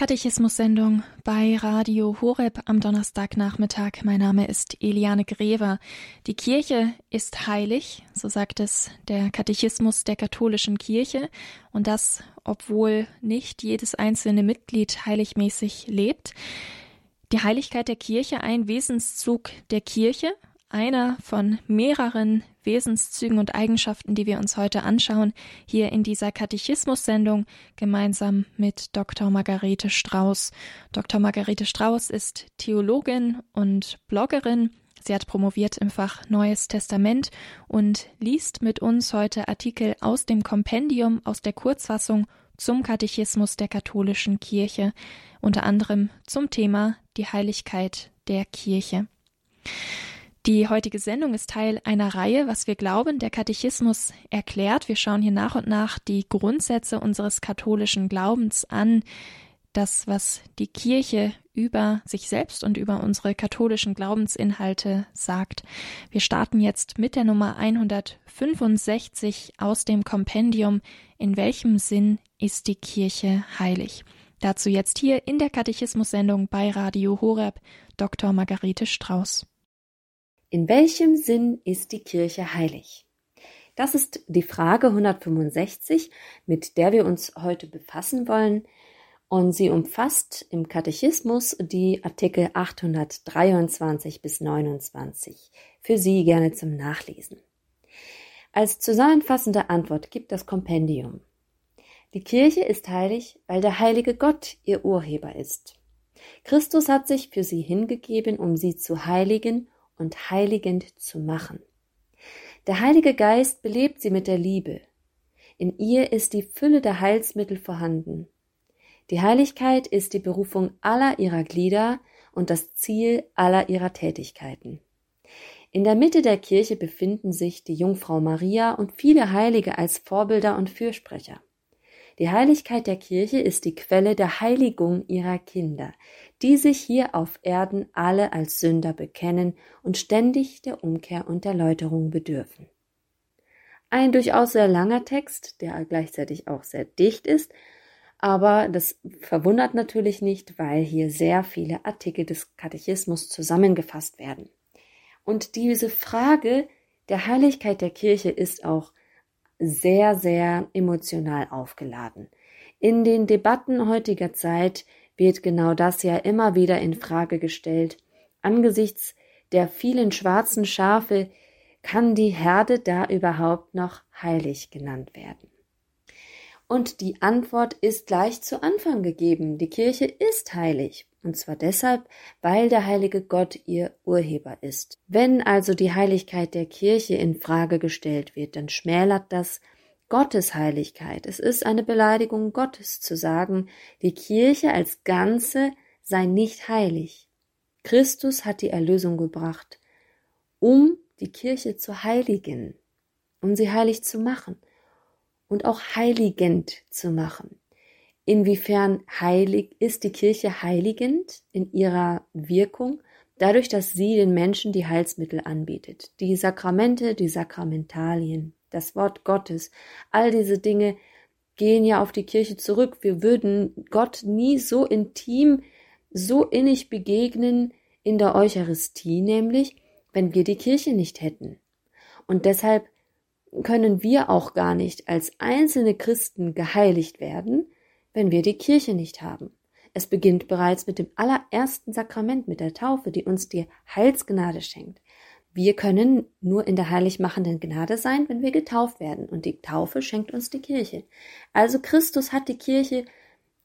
Katechismus-Sendung bei Radio Horeb am Donnerstagnachmittag. Mein Name ist Eliane Grever. Die Kirche ist heilig, so sagt es der Katechismus der katholischen Kirche, und das, obwohl nicht jedes einzelne Mitglied heiligmäßig lebt. Die Heiligkeit der Kirche ein Wesenszug der Kirche, einer von mehreren Wesenszügen und Eigenschaften, die wir uns heute anschauen, hier in dieser Katechismus-Sendung gemeinsam mit Dr. Margarete Strauß. Dr. Margarete Strauß ist Theologin und Bloggerin. Sie hat promoviert im Fach Neues Testament und liest mit uns heute Artikel aus dem Kompendium, aus der Kurzfassung zum Katechismus der katholischen Kirche, unter anderem zum Thema die Heiligkeit der Kirche. Die heutige Sendung ist Teil einer Reihe, was wir glauben, der Katechismus erklärt. Wir schauen hier nach und nach die Grundsätze unseres katholischen Glaubens an, das, was die Kirche über sich selbst und über unsere katholischen Glaubensinhalte sagt. Wir starten jetzt mit der Nummer 165 aus dem Kompendium. In welchem Sinn ist die Kirche heilig? Dazu jetzt hier in der Katechismus-Sendung bei Radio Horeb Dr. Margarete Strauß. In welchem Sinn ist die Kirche heilig? Das ist die Frage 165, mit der wir uns heute befassen wollen, und sie umfasst im Katechismus die Artikel 823 bis 29. Für Sie gerne zum Nachlesen. Als zusammenfassende Antwort gibt das Kompendium. Die Kirche ist heilig, weil der heilige Gott ihr Urheber ist. Christus hat sich für sie hingegeben, um sie zu heiligen und heiligend zu machen. Der Heilige Geist belebt sie mit der Liebe. In ihr ist die Fülle der Heilsmittel vorhanden. Die Heiligkeit ist die Berufung aller ihrer Glieder und das Ziel aller ihrer Tätigkeiten. In der Mitte der Kirche befinden sich die Jungfrau Maria und viele Heilige als Vorbilder und Fürsprecher. Die Heiligkeit der Kirche ist die Quelle der Heiligung ihrer Kinder, die sich hier auf Erden alle als Sünder bekennen und ständig der Umkehr und der Läuterung bedürfen. Ein durchaus sehr langer Text, der gleichzeitig auch sehr dicht ist, aber das verwundert natürlich nicht, weil hier sehr viele Artikel des Katechismus zusammengefasst werden. Und diese Frage der Heiligkeit der Kirche ist auch sehr, sehr emotional aufgeladen. In den Debatten heutiger Zeit wird genau das ja immer wieder in Frage gestellt. Angesichts der vielen schwarzen Schafe kann die Herde da überhaupt noch heilig genannt werden? Und die Antwort ist gleich zu Anfang gegeben. Die Kirche ist heilig. Und zwar deshalb, weil der heilige Gott ihr Urheber ist. Wenn also die Heiligkeit der Kirche in Frage gestellt wird, dann schmälert das Gottes Heiligkeit. Es ist eine Beleidigung Gottes zu sagen, die Kirche als Ganze sei nicht heilig. Christus hat die Erlösung gebracht, um die Kirche zu heiligen, um sie heilig zu machen und auch heiligend zu machen. Inwiefern heilig ist die Kirche heiligend in ihrer Wirkung? Dadurch, dass sie den Menschen die Heilsmittel anbietet, die Sakramente, die Sakramentalien, das Wort Gottes, all diese Dinge gehen ja auf die Kirche zurück. Wir würden Gott nie so intim, so innig begegnen in der Eucharistie, nämlich wenn wir die Kirche nicht hätten. Und deshalb können wir auch gar nicht als einzelne Christen geheiligt werden, wenn wir die Kirche nicht haben. Es beginnt bereits mit dem allerersten Sakrament, mit der Taufe, die uns die Heilsgnade schenkt. Wir können nur in der heiligmachenden Gnade sein, wenn wir getauft werden. Und die Taufe schenkt uns die Kirche. Also Christus hat die Kirche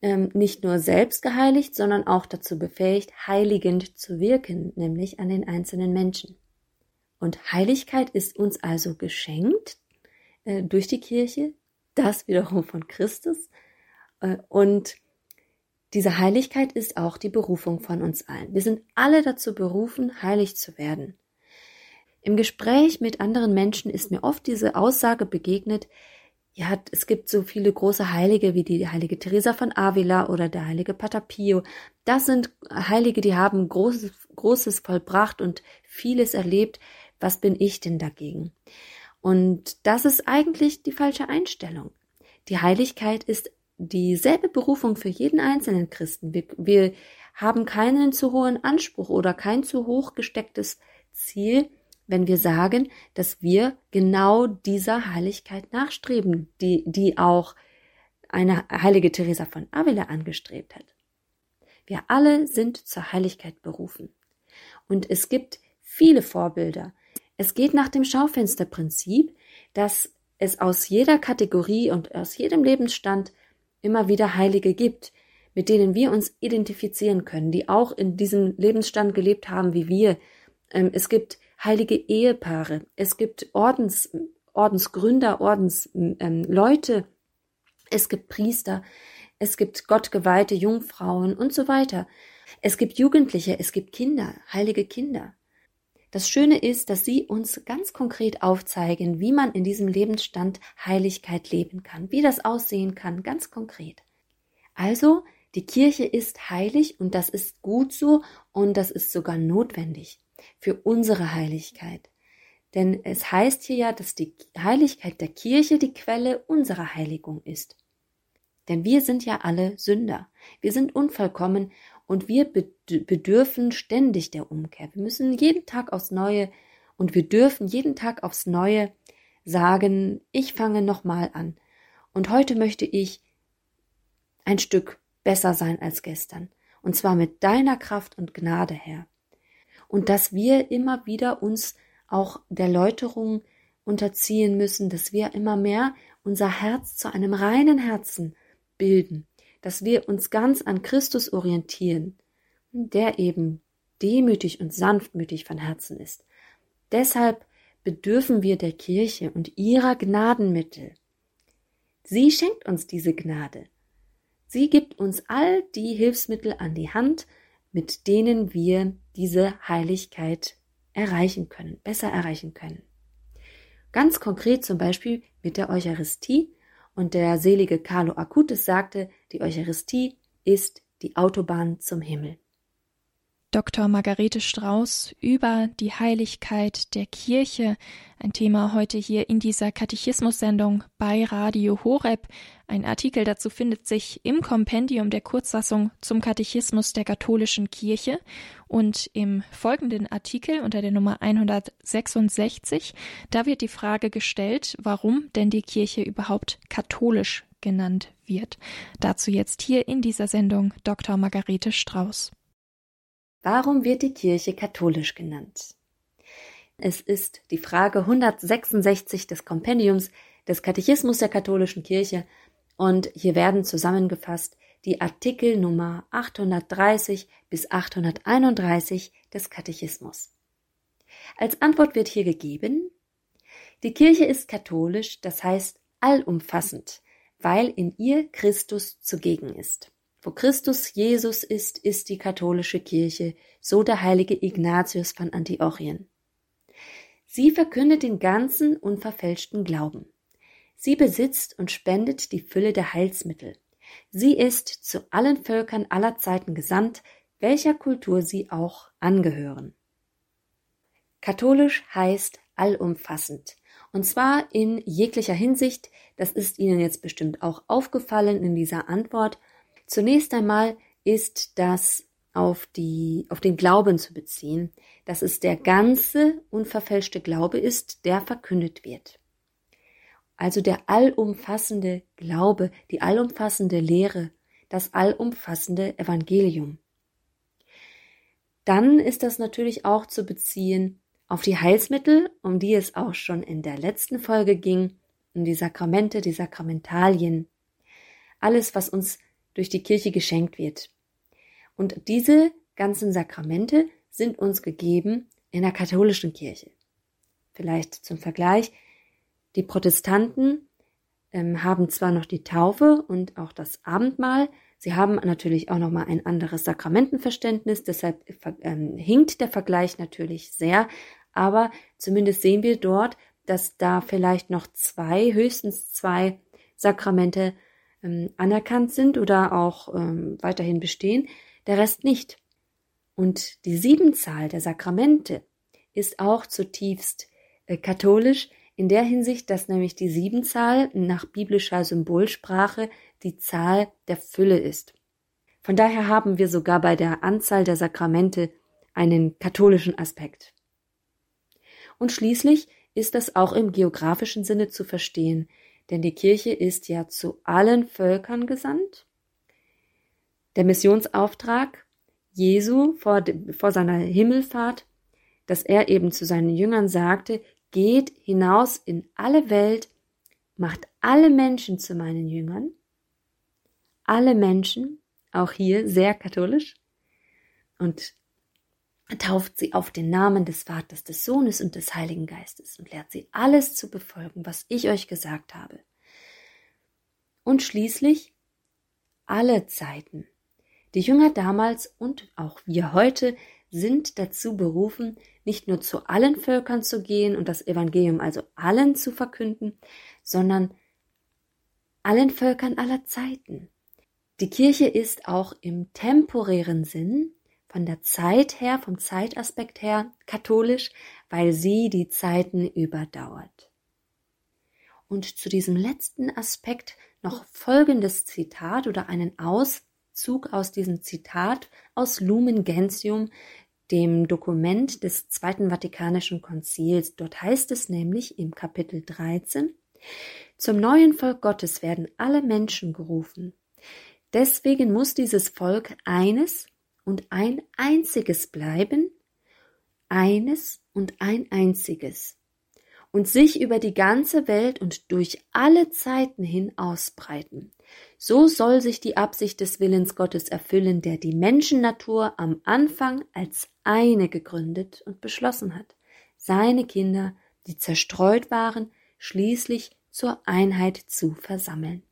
ähm, nicht nur selbst geheiligt, sondern auch dazu befähigt, heiligend zu wirken, nämlich an den einzelnen Menschen. Und Heiligkeit ist uns also geschenkt äh, durch die Kirche, das wiederum von Christus. Äh, und diese Heiligkeit ist auch die Berufung von uns allen. Wir sind alle dazu berufen, heilig zu werden. Im Gespräch mit anderen Menschen ist mir oft diese Aussage begegnet, ja, es gibt so viele große Heilige wie die heilige Teresa von Avila oder der heilige Pater Pio. Das sind Heilige, die haben Großes, Großes vollbracht und vieles erlebt. Was bin ich denn dagegen? Und das ist eigentlich die falsche Einstellung. Die Heiligkeit ist dieselbe Berufung für jeden einzelnen Christen. Wir, wir haben keinen zu hohen Anspruch oder kein zu hoch gestecktes Ziel, wenn wir sagen, dass wir genau dieser Heiligkeit nachstreben, die, die auch eine heilige Teresa von Avila angestrebt hat. Wir alle sind zur Heiligkeit berufen. Und es gibt viele Vorbilder. Es geht nach dem Schaufensterprinzip, dass es aus jeder Kategorie und aus jedem Lebensstand immer wieder Heilige gibt, mit denen wir uns identifizieren können, die auch in diesem Lebensstand gelebt haben wie wir. Ähm, es gibt heilige Ehepaare, es gibt Ordens, Ordensgründer, Ordensleute, ähm, es gibt Priester, es gibt gottgeweihte Jungfrauen und so weiter. Es gibt Jugendliche, es gibt Kinder, heilige Kinder. Das Schöne ist, dass sie uns ganz konkret aufzeigen, wie man in diesem Lebensstand Heiligkeit leben kann, wie das aussehen kann, ganz konkret. Also, die Kirche ist heilig und das ist gut so und das ist sogar notwendig für unsere Heiligkeit. Denn es heißt hier ja, dass die Heiligkeit der Kirche die Quelle unserer Heiligung ist. Denn wir sind ja alle Sünder. Wir sind unvollkommen und wir bedürfen ständig der Umkehr. Wir müssen jeden Tag aufs Neue und wir dürfen jeden Tag aufs Neue sagen, ich fange nochmal an. Und heute möchte ich ein Stück besser sein als gestern. Und zwar mit deiner Kraft und Gnade, Herr. Und dass wir immer wieder uns auch der Läuterung unterziehen müssen, dass wir immer mehr unser Herz zu einem reinen Herzen bilden dass wir uns ganz an Christus orientieren, der eben demütig und sanftmütig von Herzen ist. Deshalb bedürfen wir der Kirche und ihrer Gnadenmittel. Sie schenkt uns diese Gnade. Sie gibt uns all die Hilfsmittel an die Hand, mit denen wir diese Heiligkeit erreichen können, besser erreichen können. Ganz konkret zum Beispiel mit der Eucharistie und der selige Carlo Acutis sagte, die Eucharistie ist die Autobahn zum Himmel. Dr. Margarete Strauß über die Heiligkeit der Kirche, ein Thema heute hier in dieser Katechismus-Sendung bei Radio Horeb. Ein Artikel dazu findet sich im Kompendium der Kurzfassung zum Katechismus der katholischen Kirche und im folgenden Artikel unter der Nummer 166, da wird die Frage gestellt, warum denn die Kirche überhaupt katholisch genannt wird. Dazu jetzt hier in dieser Sendung Dr. Margarete Strauß. Warum wird die Kirche katholisch genannt? Es ist die Frage 166 des Kompendiums des Katechismus der katholischen Kirche und hier werden zusammengefasst die Artikel Nummer 830 bis 831 des Katechismus. Als Antwort wird hier gegeben, die Kirche ist katholisch, das heißt allumfassend, weil in ihr Christus zugegen ist. Wo Christus Jesus ist, ist die katholische Kirche, so der heilige Ignatius von Antiochien. Sie verkündet den ganzen unverfälschten Glauben. Sie besitzt und spendet die Fülle der Heilsmittel. Sie ist zu allen Völkern aller Zeiten gesandt, welcher Kultur sie auch angehören. Katholisch heißt allumfassend. Und zwar in jeglicher Hinsicht, das ist Ihnen jetzt bestimmt auch aufgefallen in dieser Antwort, Zunächst einmal ist das auf die, auf den Glauben zu beziehen, dass es der ganze unverfälschte Glaube ist, der verkündet wird. Also der allumfassende Glaube, die allumfassende Lehre, das allumfassende Evangelium. Dann ist das natürlich auch zu beziehen auf die Heilsmittel, um die es auch schon in der letzten Folge ging, um die Sakramente, die Sakramentalien. Alles, was uns durch die Kirche geschenkt wird. Und diese ganzen Sakramente sind uns gegeben in der katholischen Kirche. Vielleicht zum Vergleich, die Protestanten ähm, haben zwar noch die Taufe und auch das Abendmahl, sie haben natürlich auch noch mal ein anderes Sakramentenverständnis, deshalb ähm, hinkt der Vergleich natürlich sehr, aber zumindest sehen wir dort, dass da vielleicht noch zwei, höchstens zwei Sakramente ähm, anerkannt sind oder auch ähm, weiterhin bestehen, der Rest nicht. Und die Siebenzahl der Sakramente ist auch zutiefst äh, katholisch in der Hinsicht, dass nämlich die Siebenzahl nach biblischer Symbolsprache die Zahl der Fülle ist. Von daher haben wir sogar bei der Anzahl der Sakramente einen katholischen Aspekt. Und schließlich ist das auch im geografischen Sinne zu verstehen, denn die Kirche ist ja zu allen Völkern gesandt. Der Missionsauftrag Jesu vor, vor seiner Himmelfahrt, dass er eben zu seinen Jüngern sagte, geht hinaus in alle Welt, macht alle Menschen zu meinen Jüngern, alle Menschen, auch hier sehr katholisch, und tauft sie auf den Namen des Vaters, des Sohnes und des Heiligen Geistes und lehrt sie alles zu befolgen, was ich euch gesagt habe. Und schließlich alle Zeiten. Die Jünger damals und auch wir heute sind dazu berufen, nicht nur zu allen Völkern zu gehen und das Evangelium also allen zu verkünden, sondern allen Völkern aller Zeiten. Die Kirche ist auch im temporären Sinn von der Zeit her, vom Zeitaspekt her katholisch, weil sie die Zeiten überdauert. Und zu diesem letzten Aspekt noch folgendes Zitat oder einen Auszug aus diesem Zitat aus Lumen Gentium, dem Dokument des Zweiten Vatikanischen Konzils. Dort heißt es nämlich im Kapitel 13, zum neuen Volk Gottes werden alle Menschen gerufen. Deswegen muss dieses Volk eines und ein einziges bleiben, eines und ein einziges, und sich über die ganze Welt und durch alle Zeiten hin ausbreiten. So soll sich die Absicht des Willens Gottes erfüllen, der die Menschennatur am Anfang als eine gegründet und beschlossen hat, seine Kinder, die zerstreut waren, schließlich zur Einheit zu versammeln.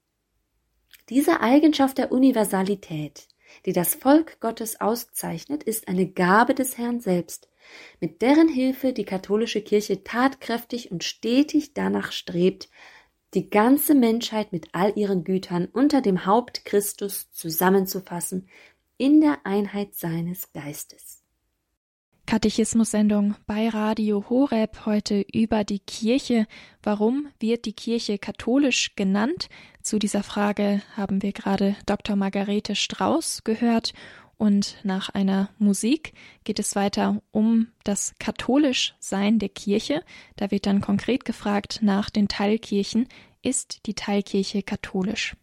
Diese Eigenschaft der Universalität die das Volk Gottes auszeichnet, ist eine Gabe des Herrn selbst, mit deren Hilfe die katholische Kirche tatkräftig und stetig danach strebt, die ganze Menschheit mit all ihren Gütern unter dem Haupt Christus zusammenzufassen in der Einheit seines Geistes. Katechismus-Sendung bei Radio Horeb heute über die Kirche. Warum wird die Kirche katholisch genannt? Zu dieser Frage haben wir gerade Dr. Margarete Strauß gehört und nach einer Musik geht es weiter um das katholisch Sein der Kirche. Da wird dann konkret gefragt nach den Teilkirchen. Ist die Teilkirche katholisch?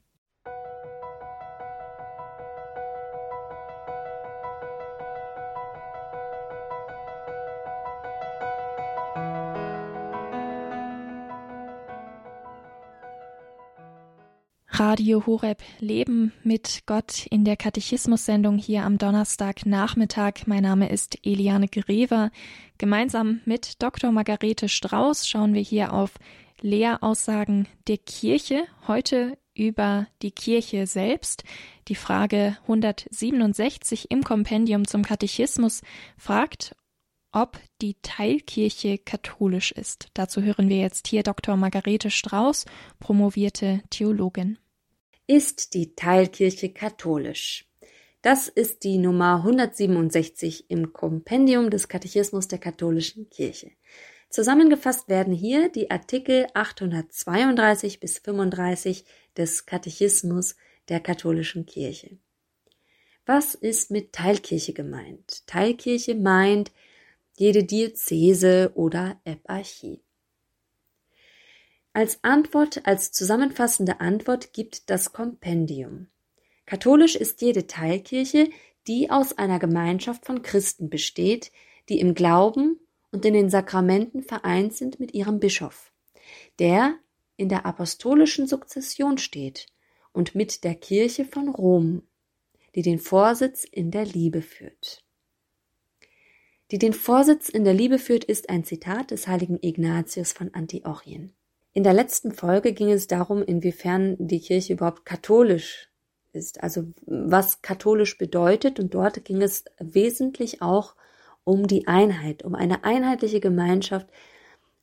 Radio Horeb Leben mit Gott in der Katechismus-Sendung hier am Donnerstagnachmittag. Mein Name ist Eliane Grever. Gemeinsam mit Dr. Margarete Strauß schauen wir hier auf Lehraussagen der Kirche. Heute über die Kirche selbst. Die Frage 167 im Kompendium zum Katechismus fragt, ob die Teilkirche katholisch ist. Dazu hören wir jetzt hier Dr. Margarete Strauß, promovierte Theologin. Ist die Teilkirche katholisch? Das ist die Nummer 167 im Kompendium des Katechismus der katholischen Kirche. Zusammengefasst werden hier die Artikel 832 bis 35 des Katechismus der katholischen Kirche. Was ist mit Teilkirche gemeint? Teilkirche meint jede Diözese oder Eparchie. Als Antwort, als zusammenfassende Antwort gibt das Kompendium. Katholisch ist jede Teilkirche, die aus einer Gemeinschaft von Christen besteht, die im Glauben und in den Sakramenten vereint sind mit ihrem Bischof, der in der apostolischen Sukzession steht und mit der Kirche von Rom, die den Vorsitz in der Liebe führt. Die den Vorsitz in der Liebe führt, ist ein Zitat des heiligen Ignatius von Antiochien. In der letzten Folge ging es darum, inwiefern die Kirche überhaupt katholisch ist, also was katholisch bedeutet. Und dort ging es wesentlich auch um die Einheit, um eine einheitliche Gemeinschaft,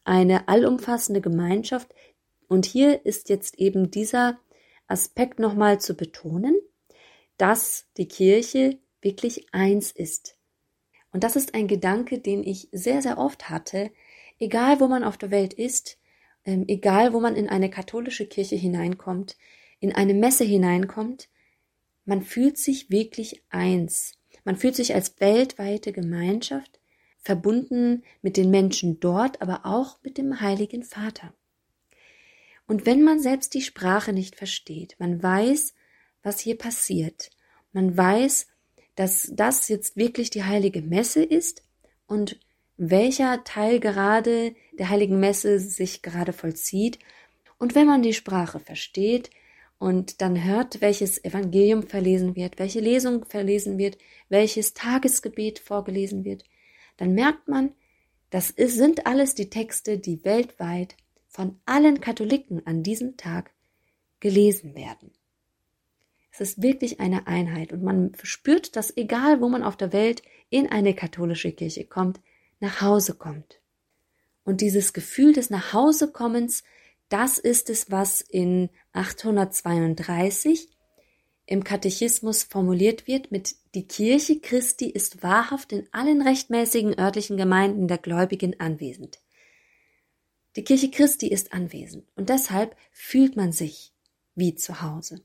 eine allumfassende Gemeinschaft. Und hier ist jetzt eben dieser Aspekt nochmal zu betonen, dass die Kirche wirklich eins ist. Und das ist ein Gedanke, den ich sehr, sehr oft hatte, egal wo man auf der Welt ist, ähm, egal wo man in eine katholische Kirche hineinkommt, in eine Messe hineinkommt, man fühlt sich wirklich eins. Man fühlt sich als weltweite Gemeinschaft, verbunden mit den Menschen dort, aber auch mit dem Heiligen Vater. Und wenn man selbst die Sprache nicht versteht, man weiß, was hier passiert, man weiß, dass das jetzt wirklich die heilige Messe ist und welcher Teil gerade der heiligen Messe sich gerade vollzieht. Und wenn man die Sprache versteht und dann hört, welches Evangelium verlesen wird, welche Lesung verlesen wird, welches Tagesgebet vorgelesen wird, dann merkt man, das sind alles die Texte, die weltweit von allen Katholiken an diesem Tag gelesen werden. Es ist wirklich eine Einheit und man spürt, dass egal wo man auf der Welt in eine katholische Kirche kommt, nach Hause kommt. Und dieses Gefühl des Nachhausekommens, das ist es, was in 832 im Katechismus formuliert wird mit die Kirche Christi ist wahrhaft in allen rechtmäßigen örtlichen Gemeinden der Gläubigen anwesend. Die Kirche Christi ist anwesend und deshalb fühlt man sich wie zu Hause.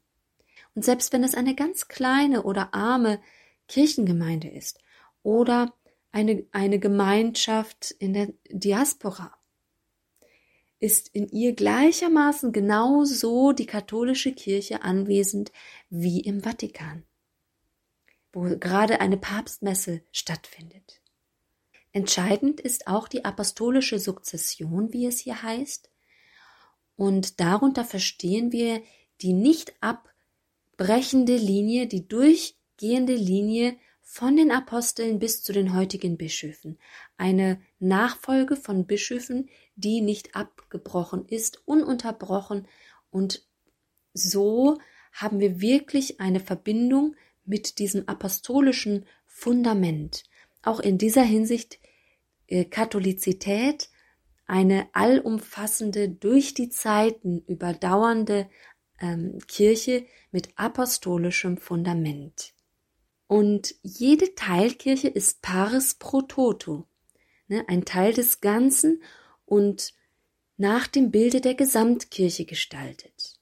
Und selbst wenn es eine ganz kleine oder arme Kirchengemeinde ist oder eine, eine Gemeinschaft in der Diaspora, ist in ihr gleichermaßen genauso die katholische Kirche anwesend wie im Vatikan, wo gerade eine Papstmesse stattfindet. Entscheidend ist auch die apostolische Sukzession, wie es hier heißt, und darunter verstehen wir die nicht abbrechende Linie, die durchgehende Linie von den Aposteln bis zu den heutigen Bischöfen. Eine Nachfolge von Bischöfen, die nicht abgebrochen ist, ununterbrochen und so haben wir wirklich eine Verbindung mit diesem apostolischen Fundament. Auch in dieser Hinsicht äh, Katholizität eine allumfassende, durch die Zeiten überdauernde ähm, Kirche mit apostolischem Fundament. Und jede Teilkirche ist pares pro toto, ne, ein Teil des Ganzen und nach dem Bilde der Gesamtkirche gestaltet.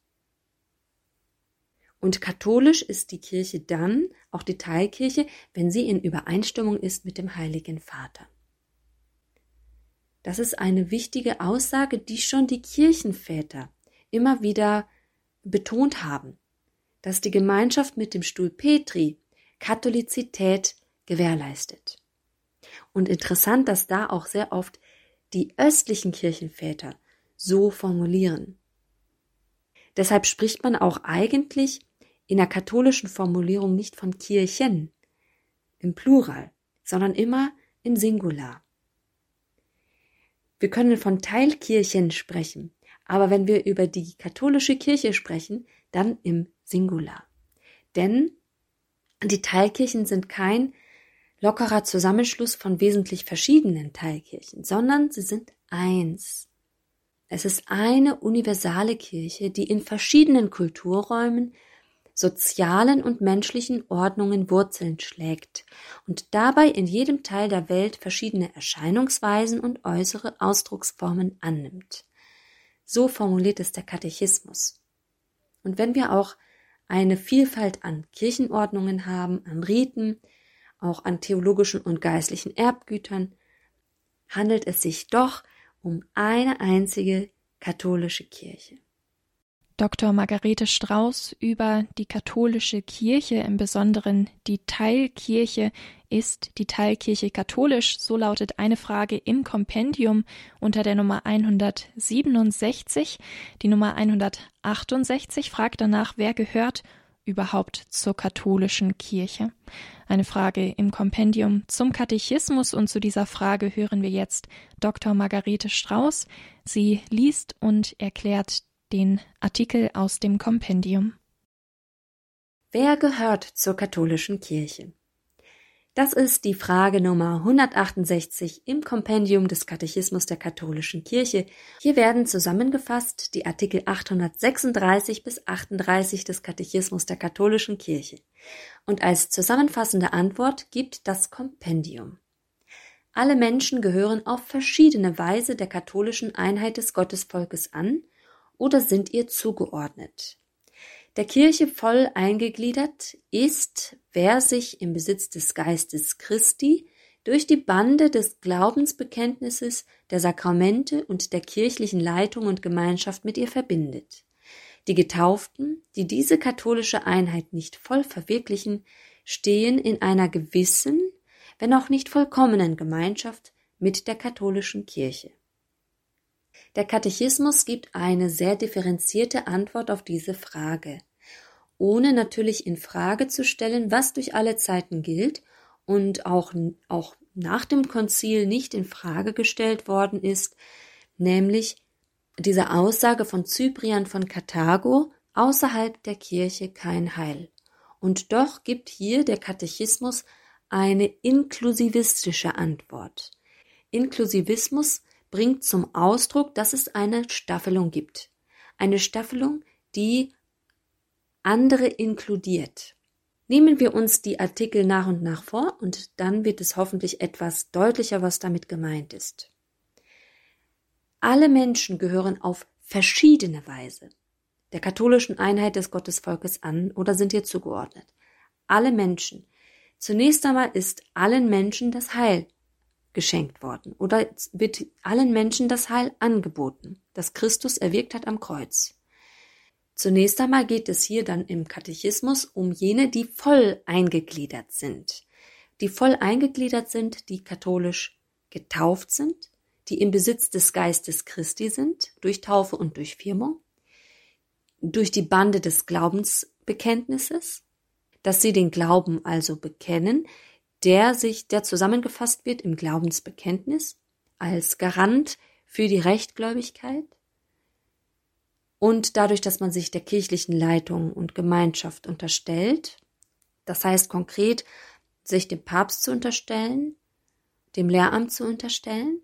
Und katholisch ist die Kirche dann, auch die Teilkirche, wenn sie in Übereinstimmung ist mit dem Heiligen Vater. Das ist eine wichtige Aussage, die schon die Kirchenväter immer wieder betont haben, dass die Gemeinschaft mit dem Stuhl Petri Katholizität gewährleistet. Und interessant, dass da auch sehr oft die östlichen Kirchenväter so formulieren. Deshalb spricht man auch eigentlich in der katholischen Formulierung nicht von Kirchen im Plural, sondern immer im Singular. Wir können von Teilkirchen sprechen, aber wenn wir über die katholische Kirche sprechen, dann im Singular. Denn die Teilkirchen sind kein lockerer Zusammenschluss von wesentlich verschiedenen Teilkirchen, sondern sie sind eins. Es ist eine universale Kirche, die in verschiedenen Kulturräumen, sozialen und menschlichen Ordnungen Wurzeln schlägt und dabei in jedem Teil der Welt verschiedene Erscheinungsweisen und äußere Ausdrucksformen annimmt. So formuliert es der Katechismus. Und wenn wir auch eine Vielfalt an Kirchenordnungen haben, an Riten, auch an theologischen und geistlichen Erbgütern, handelt es sich doch um eine einzige katholische Kirche. Dr. Margarete Strauß über die katholische Kirche, im Besonderen die Teilkirche. Ist die Teilkirche katholisch? So lautet eine Frage im Kompendium unter der Nummer 167. Die Nummer 168 fragt danach, wer gehört überhaupt zur katholischen Kirche? Eine Frage im Kompendium zum Katechismus und zu dieser Frage hören wir jetzt Dr. Margarete Strauß. Sie liest und erklärt den Artikel aus dem Kompendium. Wer gehört zur katholischen Kirche? Das ist die Frage Nummer 168 im Kompendium des Katechismus der katholischen Kirche. Hier werden zusammengefasst die Artikel 836 bis 38 des Katechismus der katholischen Kirche. Und als zusammenfassende Antwort gibt das Kompendium. Alle Menschen gehören auf verschiedene Weise der katholischen Einheit des Gottesvolkes an oder sind ihr zugeordnet. Der Kirche voll eingegliedert ist, wer sich im Besitz des Geistes Christi durch die Bande des Glaubensbekenntnisses, der Sakramente und der kirchlichen Leitung und Gemeinschaft mit ihr verbindet. Die Getauften, die diese katholische Einheit nicht voll verwirklichen, stehen in einer gewissen, wenn auch nicht vollkommenen Gemeinschaft mit der katholischen Kirche. Der Katechismus gibt eine sehr differenzierte Antwort auf diese Frage, ohne natürlich in Frage zu stellen, was durch alle Zeiten gilt und auch, auch nach dem Konzil nicht in Frage gestellt worden ist, nämlich diese Aussage von Cyprian von Karthago, außerhalb der Kirche kein Heil. Und doch gibt hier der Katechismus eine inklusivistische Antwort. Inklusivismus bringt zum Ausdruck, dass es eine Staffelung gibt. Eine Staffelung, die andere inkludiert. Nehmen wir uns die Artikel nach und nach vor und dann wird es hoffentlich etwas deutlicher, was damit gemeint ist. Alle Menschen gehören auf verschiedene Weise der katholischen Einheit des Gottesvolkes an oder sind ihr zugeordnet. Alle Menschen. Zunächst einmal ist allen Menschen das Heil geschenkt worden oder wird allen Menschen das Heil angeboten, das Christus erwirkt hat am Kreuz. Zunächst einmal geht es hier dann im Katechismus um jene, die voll eingegliedert sind. Die voll eingegliedert sind, die katholisch getauft sind, die im Besitz des Geistes Christi sind, durch Taufe und durch Firmung, durch die Bande des Glaubensbekenntnisses, dass sie den Glauben also bekennen, der sich, der zusammengefasst wird im Glaubensbekenntnis als Garant für die Rechtgläubigkeit, und dadurch, dass man sich der kirchlichen Leitung und Gemeinschaft unterstellt, das heißt konkret, sich dem Papst zu unterstellen, dem Lehramt zu unterstellen.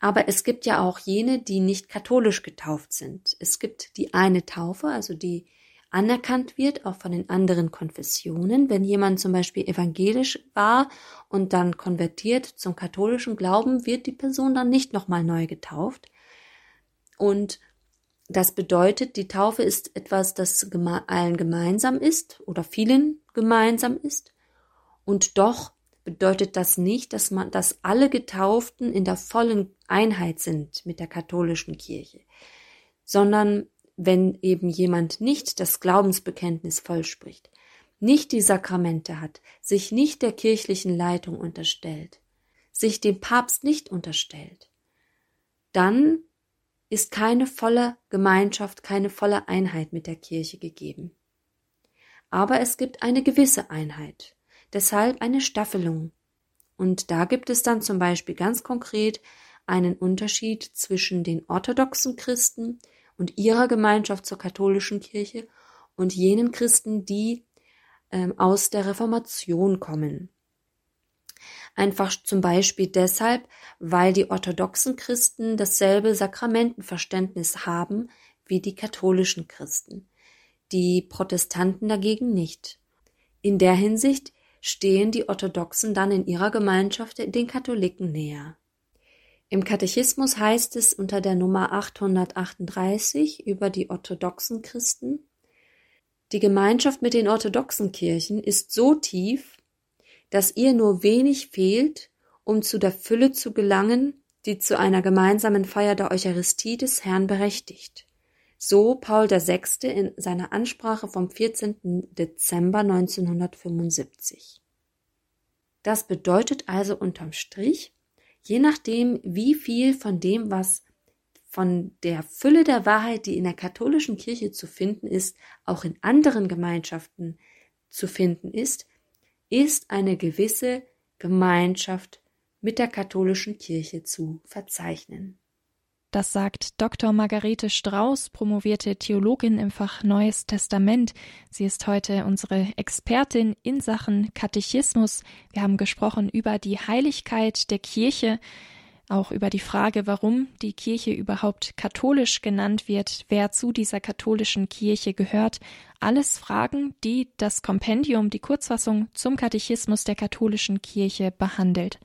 Aber es gibt ja auch jene, die nicht katholisch getauft sind. Es gibt die eine Taufe, also die anerkannt wird, auch von den anderen Konfessionen. Wenn jemand zum Beispiel evangelisch war und dann konvertiert zum katholischen Glauben, wird die Person dann nicht nochmal neu getauft, und das bedeutet, die Taufe ist etwas, das allen gemeinsam ist oder vielen gemeinsam ist. Und doch bedeutet das nicht, dass man, dass alle Getauften in der vollen Einheit sind mit der katholischen Kirche, sondern wenn eben jemand nicht das Glaubensbekenntnis vollspricht, nicht die Sakramente hat, sich nicht der kirchlichen Leitung unterstellt, sich dem Papst nicht unterstellt, dann ist keine volle Gemeinschaft, keine volle Einheit mit der Kirche gegeben. Aber es gibt eine gewisse Einheit, deshalb eine Staffelung. Und da gibt es dann zum Beispiel ganz konkret einen Unterschied zwischen den orthodoxen Christen und ihrer Gemeinschaft zur katholischen Kirche und jenen Christen, die ähm, aus der Reformation kommen. Einfach zum Beispiel deshalb, weil die orthodoxen Christen dasselbe Sakramentenverständnis haben wie die katholischen Christen, die Protestanten dagegen nicht. In der Hinsicht stehen die Orthodoxen dann in ihrer Gemeinschaft den Katholiken näher. Im Katechismus heißt es unter der Nummer 838 über die orthodoxen Christen, die Gemeinschaft mit den orthodoxen Kirchen ist so tief, dass ihr nur wenig fehlt, um zu der Fülle zu gelangen, die zu einer gemeinsamen Feier der Eucharistie des Herrn berechtigt. So Paul VI. in seiner Ansprache vom 14. Dezember 1975. Das bedeutet also unterm Strich, je nachdem, wie viel von dem, was von der Fülle der Wahrheit, die in der katholischen Kirche zu finden ist, auch in anderen Gemeinschaften zu finden ist, ist eine gewisse Gemeinschaft mit der katholischen Kirche zu verzeichnen. Das sagt Dr. Margarete Strauß, promovierte Theologin im Fach Neues Testament. Sie ist heute unsere Expertin in Sachen Katechismus. Wir haben gesprochen über die Heiligkeit der Kirche, auch über die Frage, warum die Kirche überhaupt katholisch genannt wird, wer zu dieser katholischen Kirche gehört. Alles Fragen, die das Kompendium, die Kurzfassung zum Katechismus der katholischen Kirche behandelt.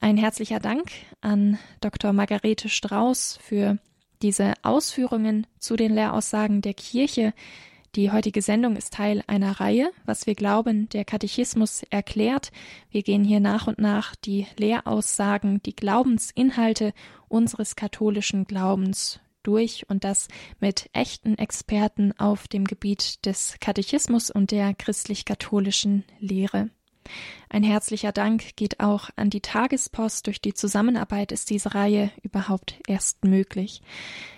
Ein herzlicher Dank an Dr. Margarete Strauß für Diese Ausführungen zu den Lehraussagen der Kirche, die heutige Sendung ist Teil einer Reihe, was wir glauben, der Katechismus erklärt. Wir gehen hier nach und nach die Lehraussagen, die Glaubensinhalte unseres katholischen Glaubens durch und das mit echten Experten auf dem Gebiet des Katechismus und der christlich-katholischen Lehre. Ein herzlicher Dank geht auch an die Tagespost. Durch die Zusammenarbeit ist diese Reihe überhaupt erst möglich.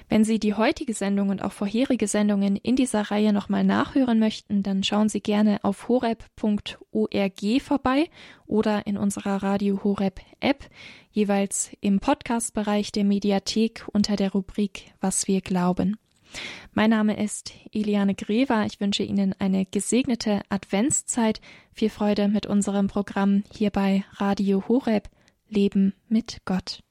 Wenn Sie die heutige Sendung und auch vorherige Sendungen in dieser Reihe nochmal nachhören möchten, dann schauen Sie gerne auf horeb.org vorbei oder in unserer Radio Horeb App, jeweils im Podcast-Bereich der Mediathek unter der Rubrik Was wir glauben. Mein Name ist Eliane Greva. Ich wünsche Ihnen eine gesegnete Adventszeit. Viel Freude mit unserem Programm hier bei Radio Horeb Leben mit Gott.